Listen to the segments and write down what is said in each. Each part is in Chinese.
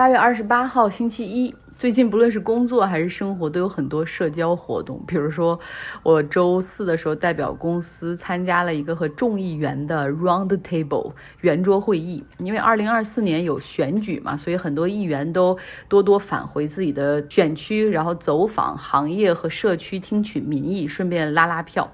八月二十八号，星期一。最近不论是工作还是生活，都有很多社交活动。比如说，我周四的时候代表公司参加了一个和众议员的 round table 圆桌会议。因为二零二四年有选举嘛，所以很多议员都多多返回自己的选区，然后走访行业和社区，听取民意，顺便拉拉票。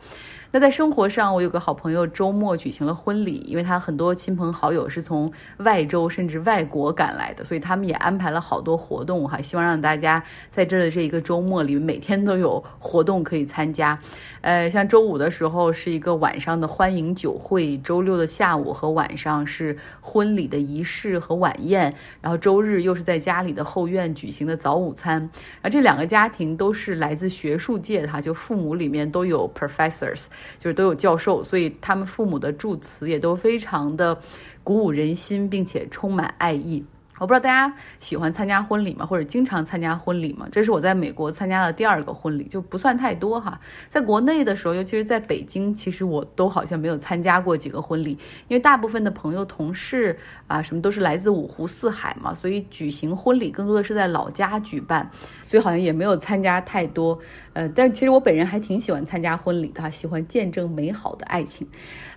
那在生活上，我有个好朋友周末举行了婚礼，因为他很多亲朋好友是从外州甚至外国赶来的，所以他们也安排了好多活动哈，希望让大家在这儿的这一个周末里每天都有活动可以参加。呃，像周五的时候是一个晚上的欢迎酒会，周六的下午和晚上是婚礼的仪式和晚宴，然后周日又是在家里的后院举行的早午餐。啊，这两个家庭都是来自学术界的哈，就父母里面都有 professors，就是都有教授，所以他们父母的祝词也都非常的鼓舞人心，并且充满爱意。我不知道大家喜欢参加婚礼吗，或者经常参加婚礼吗？这是我在美国参加的第二个婚礼，就不算太多哈。在国内的时候，尤其是在北京，其实我都好像没有参加过几个婚礼，因为大部分的朋友、同事啊，什么都是来自五湖四海嘛，所以举行婚礼更多的是在老家举办，所以好像也没有参加太多。呃，但其实我本人还挺喜欢参加婚礼的，喜欢见证美好的爱情。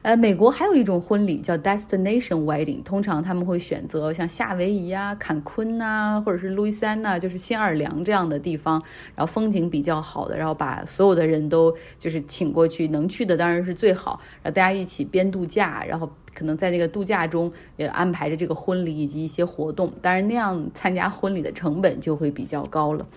呃，美国还有一种婚礼叫 destination wedding，通常他们会选择像夏威夷啊、坎昆呐，或者是路易斯安那，就是新奥尔良这样的地方，然后风景比较好的，然后把所有的人都就是请过去，能去的当然是最好，然后大家一起边度假，然后可能在那个度假中也安排着这个婚礼以及一些活动，当然那样参加婚礼的成本就会比较高了。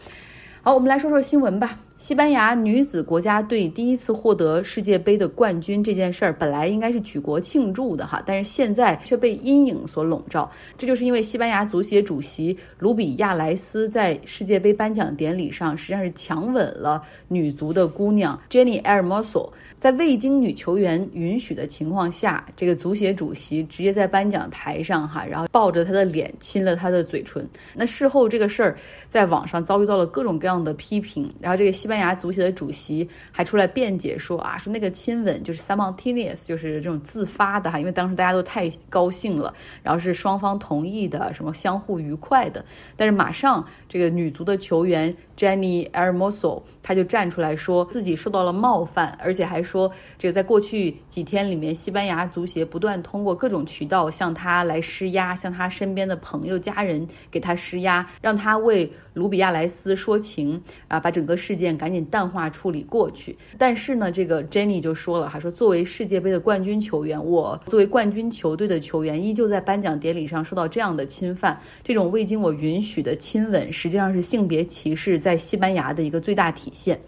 好，我们来说说新闻吧。西班牙女子国家队第一次获得世界杯的冠军这件事儿，本来应该是举国庆祝的哈，但是现在却被阴影所笼罩。这就是因为西班牙足协主席卢比亚莱斯在世界杯颁奖典礼上，实际上是强吻了女足的姑娘 Jenny Hermoso。在未经女球员允许的情况下，这个足协主席直接在颁奖台上哈，然后抱着她的脸亲了她的嘴唇。那事后这个事儿在网上遭遇到了各种各样的批评，然后这个西班西班牙足协的主席还出来辩解说啊，说那个亲吻就是 simultaneous，就是这种自发的哈，因为当时大家都太高兴了，然后是双方同意的，什么相互愉快的。但是马上这个女足的球员 Jenny Hermoso，她就站出来说自己受到了冒犯，而且还说。这个在过去几天里面，西班牙足协不断通过各种渠道向他来施压，向他身边的朋友、家人给他施压，让他为卢比亚莱斯说情啊，把整个事件赶紧淡化处理过去。但是呢，这个 Jenny 就说了，哈，说作为世界杯的冠军球员，我作为冠军球队的球员，依旧在颁奖典礼上受到这样的侵犯，这种未经我允许的亲吻，实际上是性别歧视在西班牙的一个最大体现。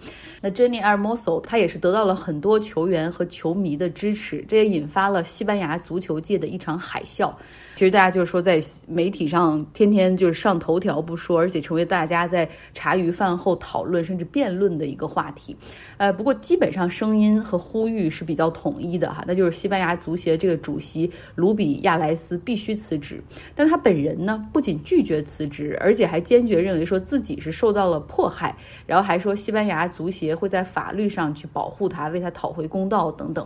那 Jenny Hermoso 她也是得到了很多球员和球迷的支持，这也引发了西班牙足球界的一场海啸。其实大家就是说，在媒体上天天就是上头条不说，而且成为大家在茶余饭后讨论甚至辩论的一个话题。呃，不过基本上声音和呼吁是比较统一的哈，那就是西班牙足协这个主席卢比亚莱斯必须辞职。但他本人呢，不仅拒绝辞职，而且还坚决认为说自己是受到了迫害，然后还说西班牙足协会在法律上去保护他，为他讨回公道等等。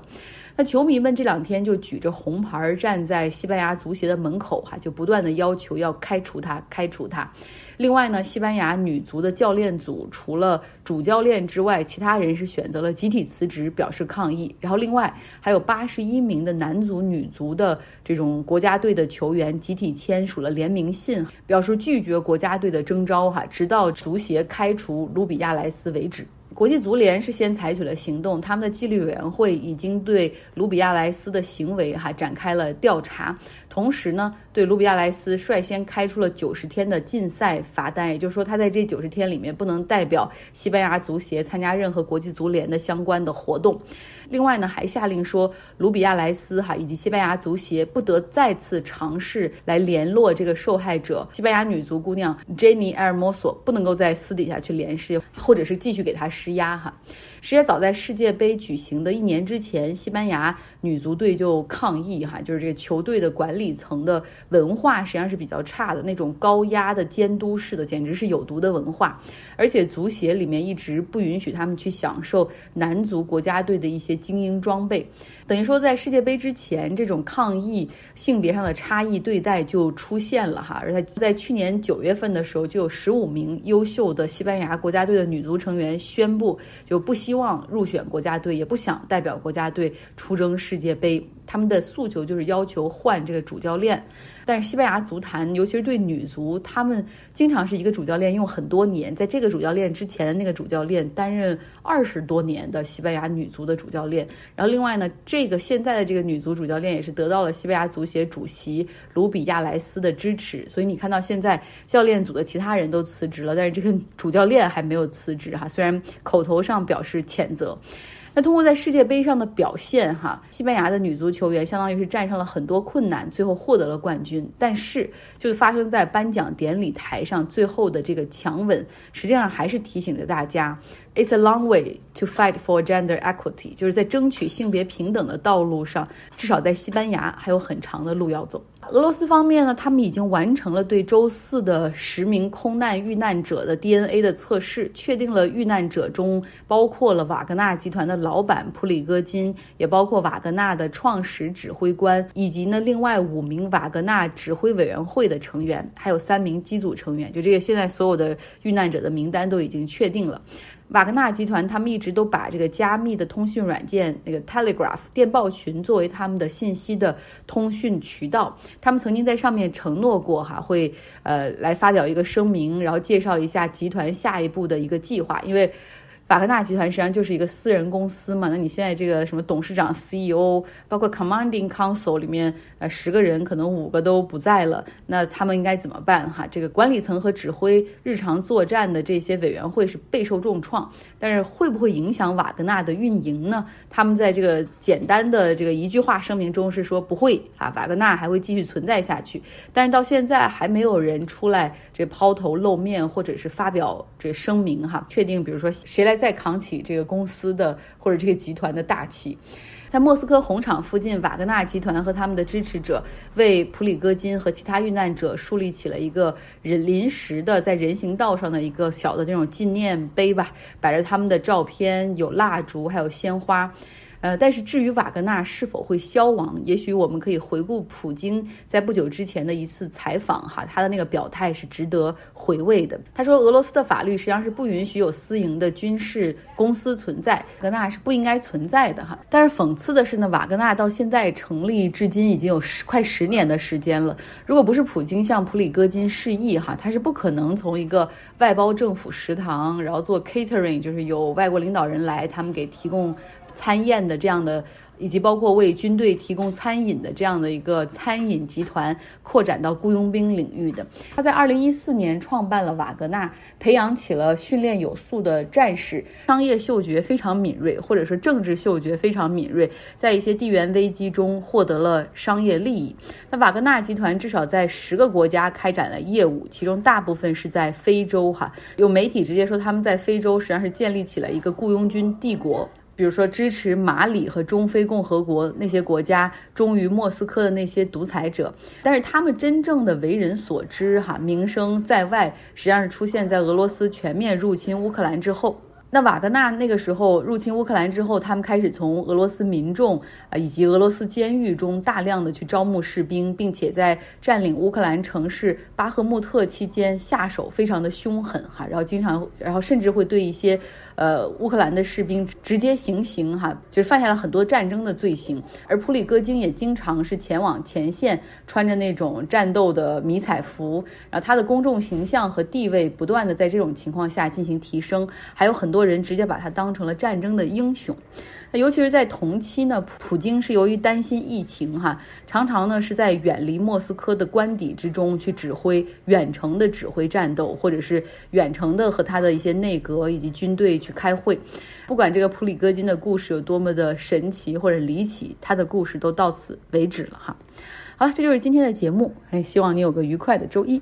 那球迷们这两天就举着红牌站在西班牙足协的门口，哈，就不断的要求要开除他，开除他。另外呢，西班牙女足的教练组除了主教练之外，其他人是选择了集体辞职，表示抗议。然后另外还有八十一名的男足、女足的这种国家队的球员集体签署了联名信，表示拒绝国家队的征召，哈，直到足协开除卢比亚莱斯为止。国际足联是先采取了行动，他们的纪律委员会已经对卢比亚莱斯的行为哈展开了调查，同时呢，对卢比亚莱斯率先开出了九十天的禁赛罚单，也就是说他在这九十天里面不能代表西班牙足协参加任何国际足联的相关的活动。另外呢，还下令说，卢比亚莱斯哈以及西班牙足协不得再次尝试来联络这个受害者西班牙女足姑娘 Jenny Hermoso，不能够在私底下去联系，或者是继续给她施压哈。实际上，早在世界杯举行的一年之前，西班牙女足队就抗议哈，就是这个球队的管理层的文化实际上是比较差的，那种高压的监督式的，简直是有毒的文化。而且足协里面一直不允许他们去享受男足国家队的一些精英装备。等于说，在世界杯之前，这种抗议性别上的差异对待就出现了哈。而在在去年九月份的时候，就有十五名优秀的西班牙国家队的女足成员宣布，就不希望入选国家队，也不想代表国家队出征世界杯。他们的诉求就是要求换这个主教练。但是西班牙足坛，尤其是对女足，他们经常是一个主教练用很多年，在这个主教练之前的那个主教练担任二十多年的西班牙女足的主教练。然后另外呢，这个现在的这个女足主教练也是得到了西班牙足协主席卢比亚莱斯的支持。所以你看到现在教练组的其他人都辞职了，但是这个主教练还没有辞职哈，虽然口头上表示谴责。那通过在世界杯上的表现，哈，西班牙的女足球员相当于是战胜了很多困难，最后获得了冠军。但是，就发生在颁奖典礼台上最后的这个强吻，实际上还是提醒着大家。It's a long way to fight for gender equity，就是在争取性别平等的道路上，至少在西班牙还有很长的路要走。俄罗斯方面呢，他们已经完成了对周四的十名空难遇难者的 DNA 的测试，确定了遇难者中包括了瓦格纳集团的老板普里戈金，也包括瓦格纳的创始指挥官，以及呢另外五名瓦格纳指挥委员会的成员，还有三名机组成员。就这个，现在所有的遇难者的名单都已经确定了。瓦格纳集团他们一直都把这个加密的通讯软件那个 Telegraph 电报群作为他们的信息的通讯渠道。他们曾经在上面承诺过，哈，会呃来发表一个声明，然后介绍一下集团下一步的一个计划，因为。瓦格纳集团实际上就是一个私人公司嘛，那你现在这个什么董事长、CEO，包括 Commanding Council 里面，呃，十个人可能五个都不在了，那他们应该怎么办？哈，这个管理层和指挥日常作战的这些委员会是备受重创，但是会不会影响瓦格纳的运营呢？他们在这个简单的这个一句话声明中是说不会啊，瓦格纳还会继续存在下去，但是到现在还没有人出来这抛头露面或者是发表这声明哈，确定比如说谁来。再扛起这个公司的或者这个集团的大旗，在莫斯科红场附近，瓦格纳集团和他们的支持者为普里戈金和其他遇难者树立起了一个人临时的在人行道上的一个小的这种纪念碑吧，摆着他们的照片，有蜡烛，还有鲜花。呃，但是至于瓦格纳是否会消亡，也许我们可以回顾普京在不久之前的一次采访，哈，他的那个表态是值得回味的。他说，俄罗斯的法律实际上是不允许有私营的军事公司存在，瓦格纳是不应该存在的，哈。但是讽刺的是呢，瓦格纳到现在成立至今已经有十快十年的时间了。如果不是普京向普里戈金示意，哈，他是不可能从一个外包政府食堂，然后做 catering，就是有外国领导人来，他们给提供。参宴的这样的。以及包括为军队提供餐饮的这样的一个餐饮集团，扩展到雇佣兵领域的。他在二零一四年创办了瓦格纳，培养起了训练有素的战士，商业嗅觉非常敏锐，或者说政治嗅觉非常敏锐，在一些地缘危机中获得了商业利益。那瓦格纳集团至少在十个国家开展了业务，其中大部分是在非洲。哈，有媒体直接说他们在非洲实际上是建立起了一个雇佣军帝国。比如说，支持马里和中非共和国那些国家忠于莫斯科的那些独裁者，但是他们真正的为人所知，哈，名声在外，实际上是出现在俄罗斯全面入侵乌克兰之后。那瓦格纳那个时候入侵乌克兰之后，他们开始从俄罗斯民众啊以及俄罗斯监狱中大量的去招募士兵，并且在占领乌克兰城市巴赫穆特期间下手非常的凶狠哈，然后经常，然后甚至会对一些呃乌克兰的士兵直接行刑哈，就是犯下了很多战争的罪行。而普里戈金也经常是前往前线，穿着那种战斗的迷彩服，然后他的公众形象和地位不断的在这种情况下进行提升，还有很多。人直接把他当成了战争的英雄，那尤其是在同期呢，普京是由于担心疫情哈，常常呢是在远离莫斯科的官邸之中去指挥远程的指挥战斗，或者是远程的和他的一些内阁以及军队去开会。不管这个普里戈金的故事有多么的神奇或者离奇，他的故事都到此为止了哈。好了，这就是今天的节目，哎，希望你有个愉快的周一。